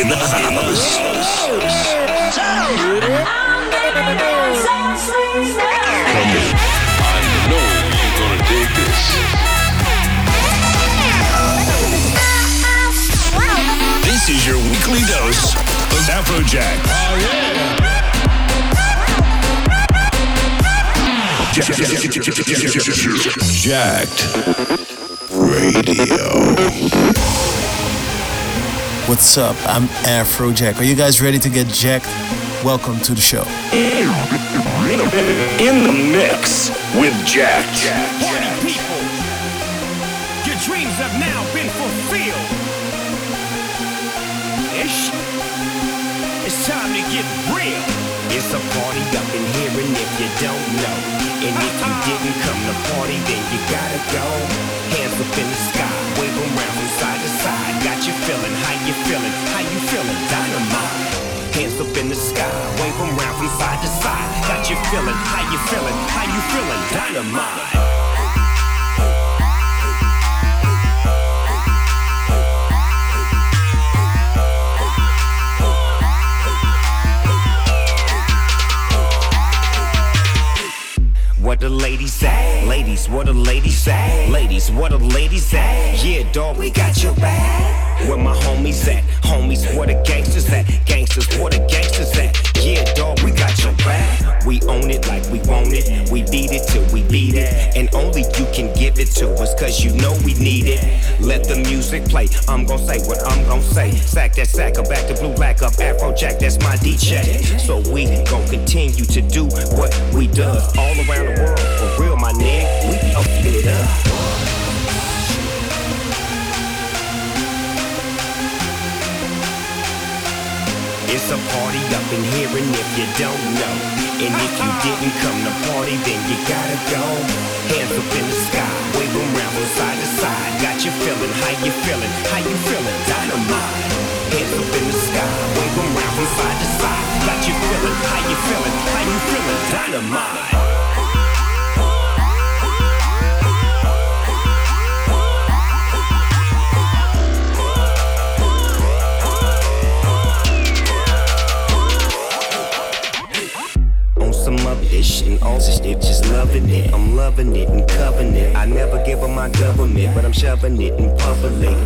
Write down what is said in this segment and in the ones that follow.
in the this. This is your weekly dose of Afrojack. Oh yeah. Jacked Radio. What's up? I'm Afrojack. Are you guys ready to get jacked? Welcome to the show. In the mix with Jack. Party people, your dreams have now been fulfilled. Ish. It's time to get real. It's a party up in here, and if you don't know, and if you didn't come to party, then you gotta go. Hands up in the sky, wave 'em round from side to side. Got you feeling, how you feeling, how you feeling, dynamite. Hands up in the sky, wave 'em round from side to side. Got you feeling, how you feeling, how you feeling, dynamite. What the ladies say? Ladies, what the ladies say? Ladies, what the ladies say? Yeah, dog, we got your back. Where my homies at? Homies, where the gangsters at? Gangsters, where the gangsters at? Yeah, dog, we got your back. We own it like we want it. We beat it till we beat it. And only you can give it to us, cause you know we need it. Let the music play. I'm gonna say what I'm gonna say. Sack that sack, I'm back to blue black up. Afrojack, that's my DJ. So we gon' continue to do what we does all around the world. For real, my nigga, we up it up. It's a party up in here, and if you don't know, and if you didn't come to party, then you gotta go. Hands up in the sky, wave 'em round from side to side. Got you feeling, how you feeling, how you feeling, dynamite. Hands up in the sky, wave 'em round from side to side. Got you feeling, how you feeling, how you feeling, dynamite. Loving it. I'm loving it and covering it. I never give up my government, but I'm shoving it in public.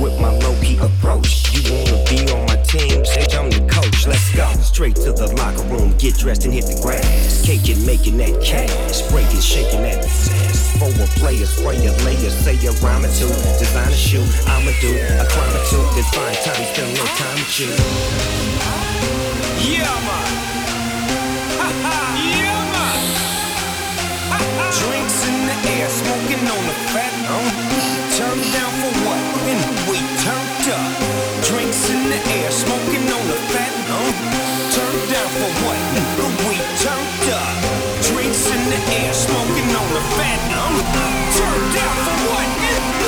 With my low key approach, you wanna be on my team? Say I'm the coach. Let's go straight to the locker room, get dressed and hit the grass. Caking, making that cash, breaking, shaking that ass. For a player, spray a layer, say a rhyme or two. Design a shoe, I'ma do a crime or two. Find time, a little time with you. Yeah, man. Air, smoking on the fat. Uh, turn down for what? When we turned up. Drinks in the air, smoking on the fat. Uh, turn down for what? When we turned up. Drinks in the air, smoking on the fat. Uh, turn down for what?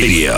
Radio.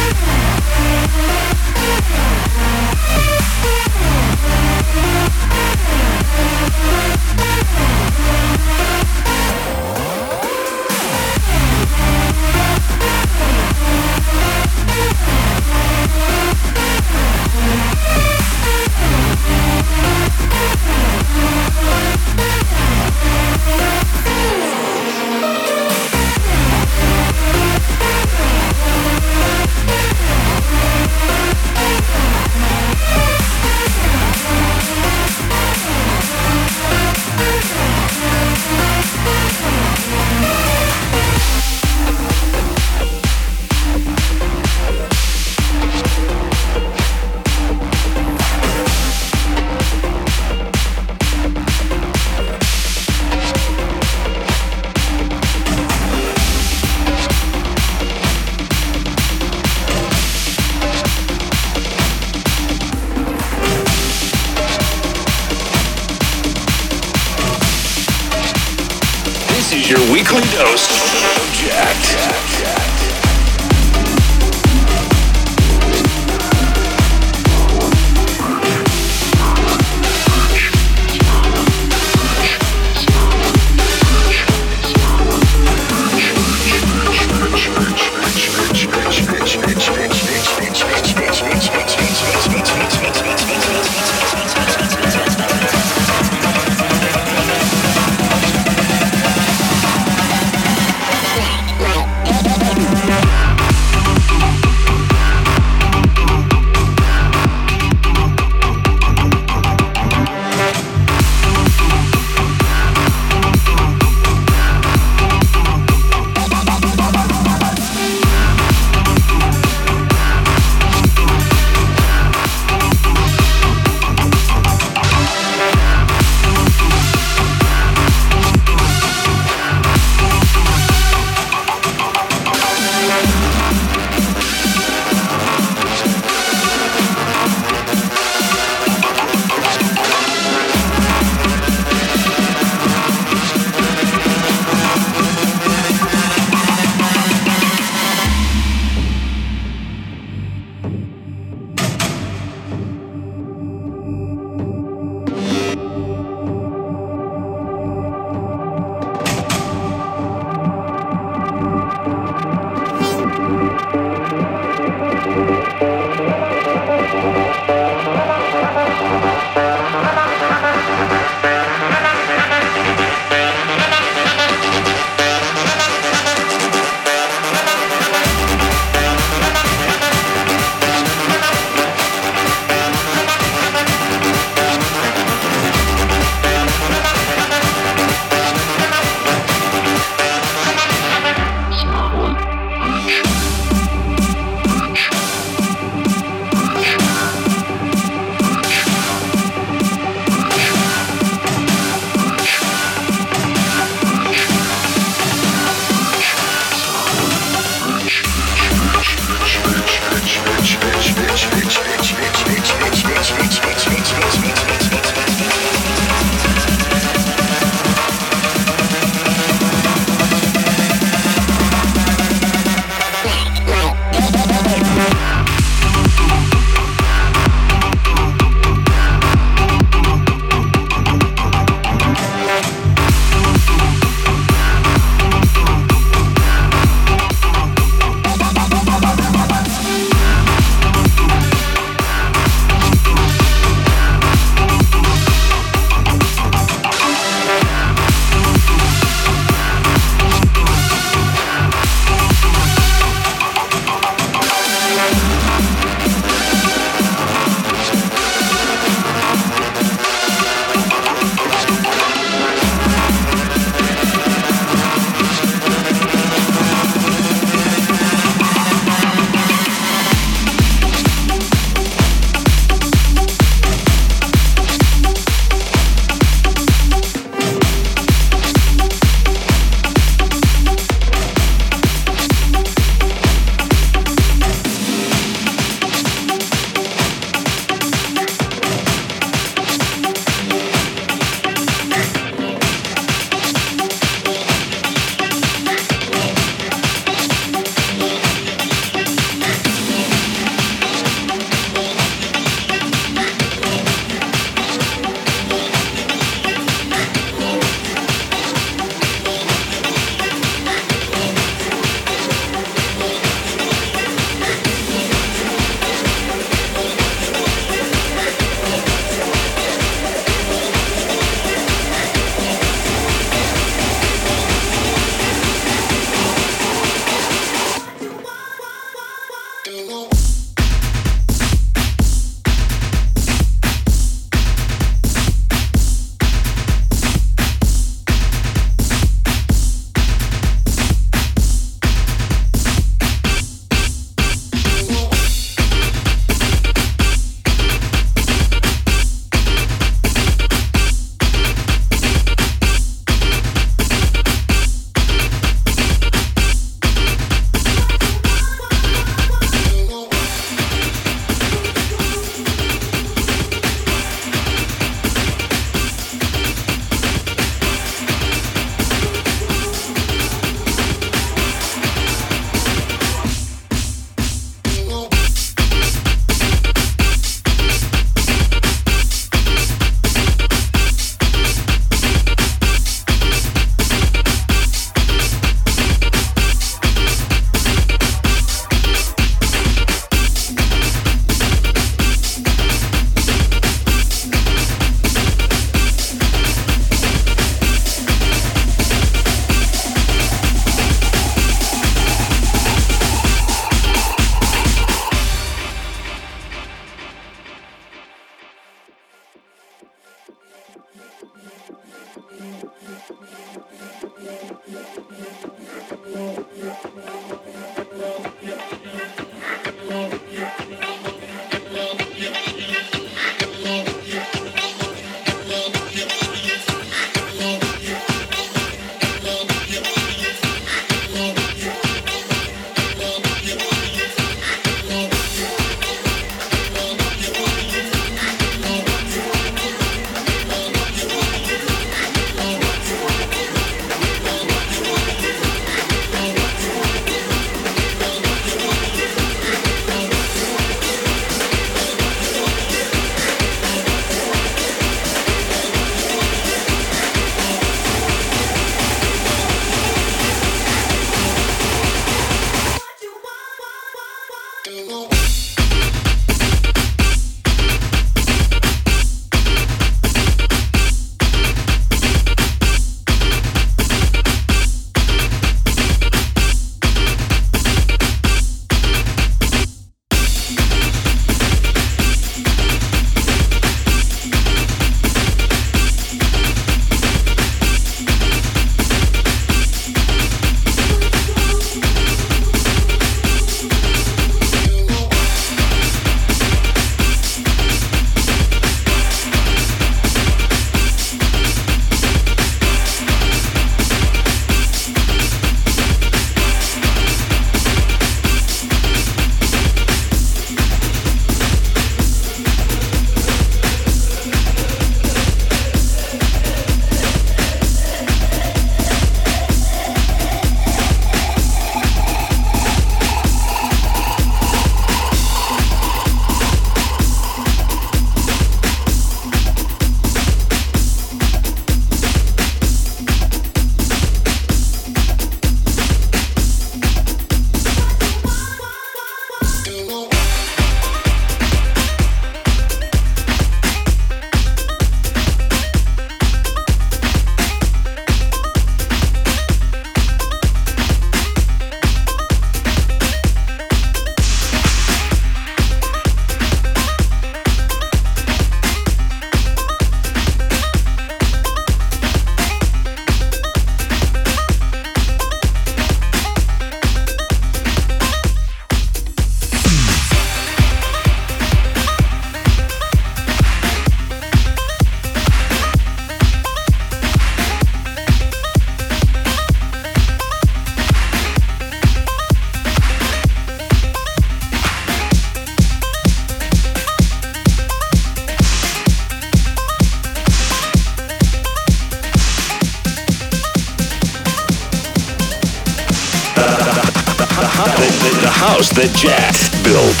That Jack built.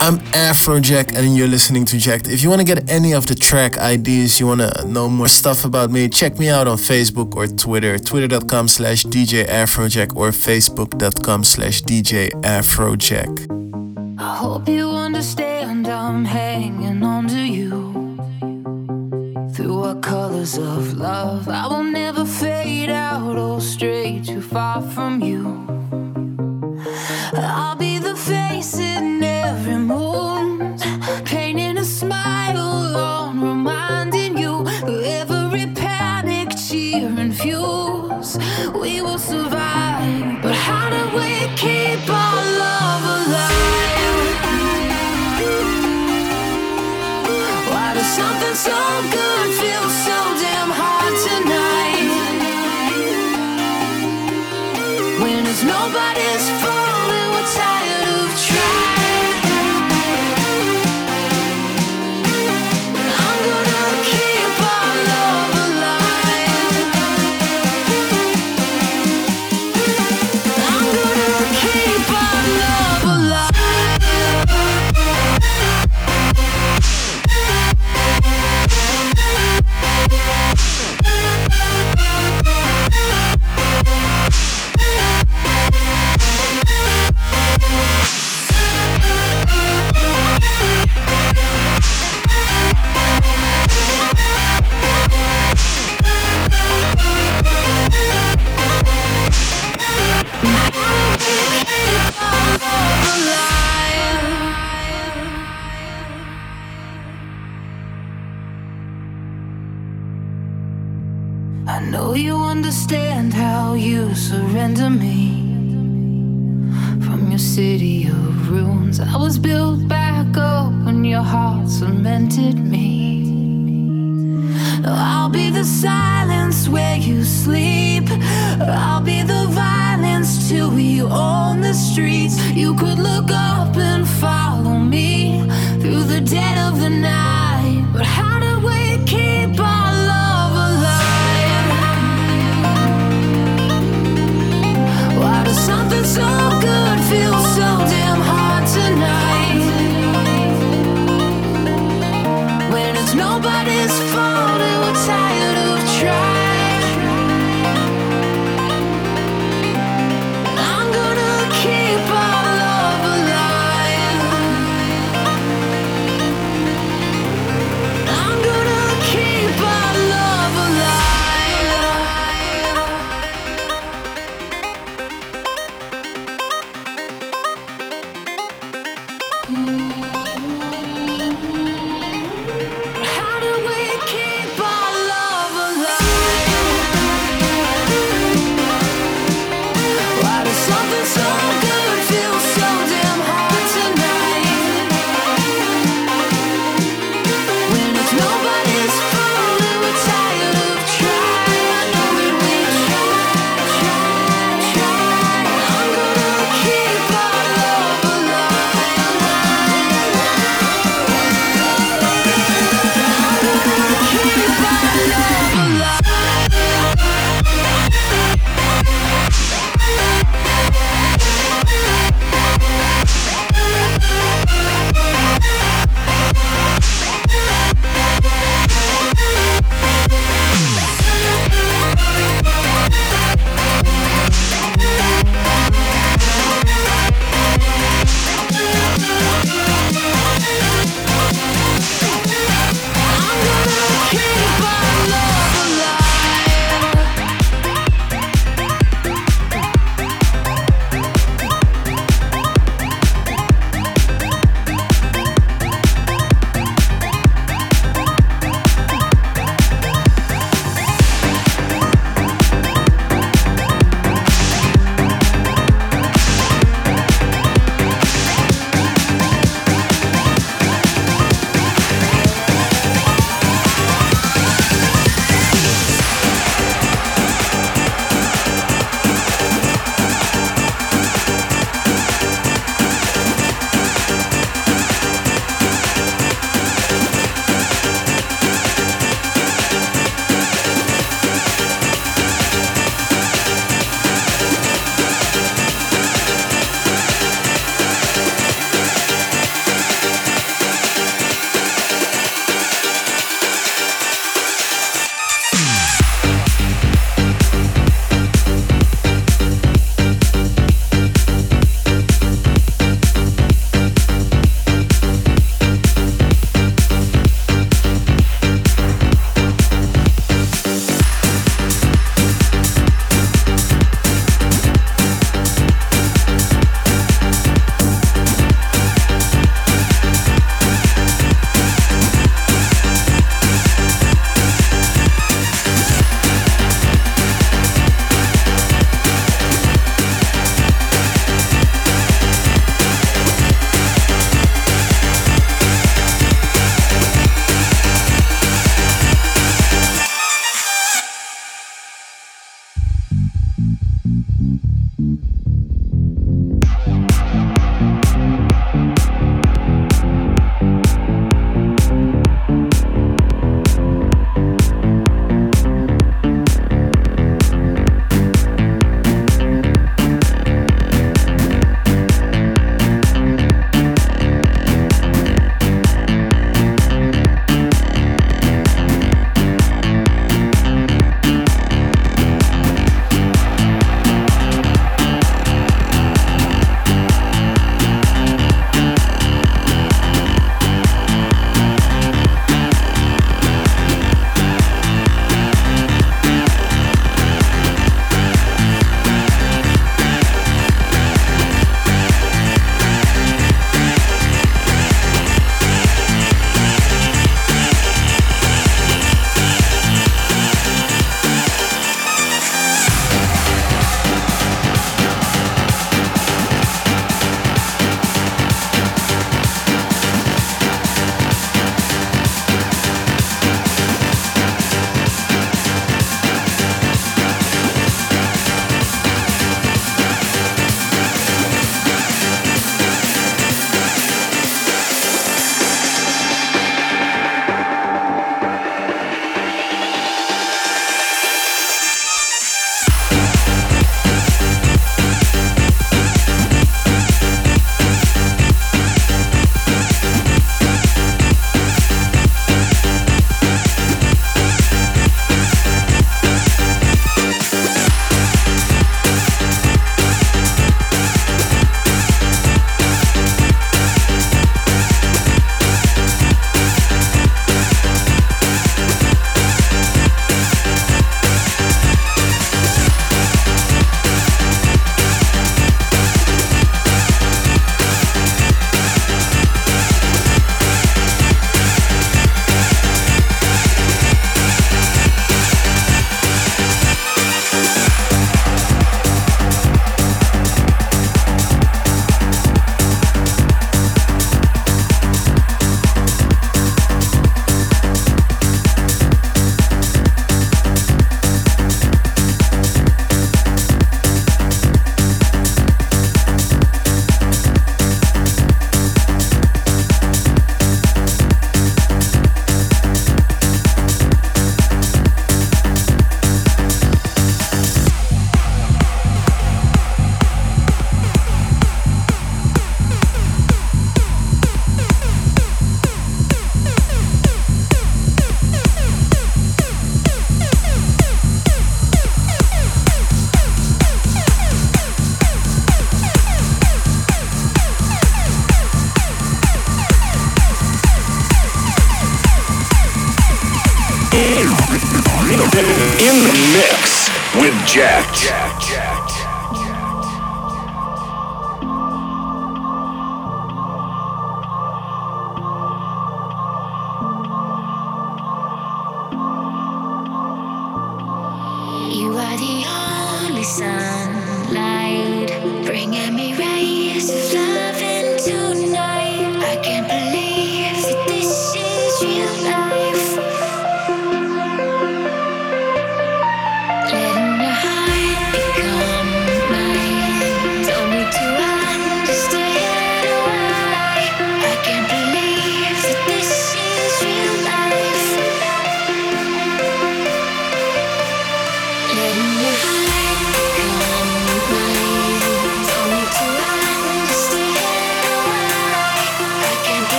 I'm Afrojack and you're listening to Jacked. If you want to get any of the track ideas, you want to know more stuff about me, check me out on Facebook or Twitter. Twitter.com slash DJ Afrojack or Facebook.com slash DJ Afrojack. I hope you understand I'm hanging on to you. Through our colors of love, I will never fade out or stray too far from you. Every mood,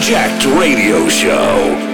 Jacked Radio Show.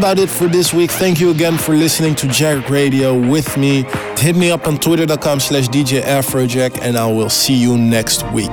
about it for this week. Thank you again for listening to Jacked Radio with me. Hit me up on twitter.com slash DJ Afrojack and I will see you next week.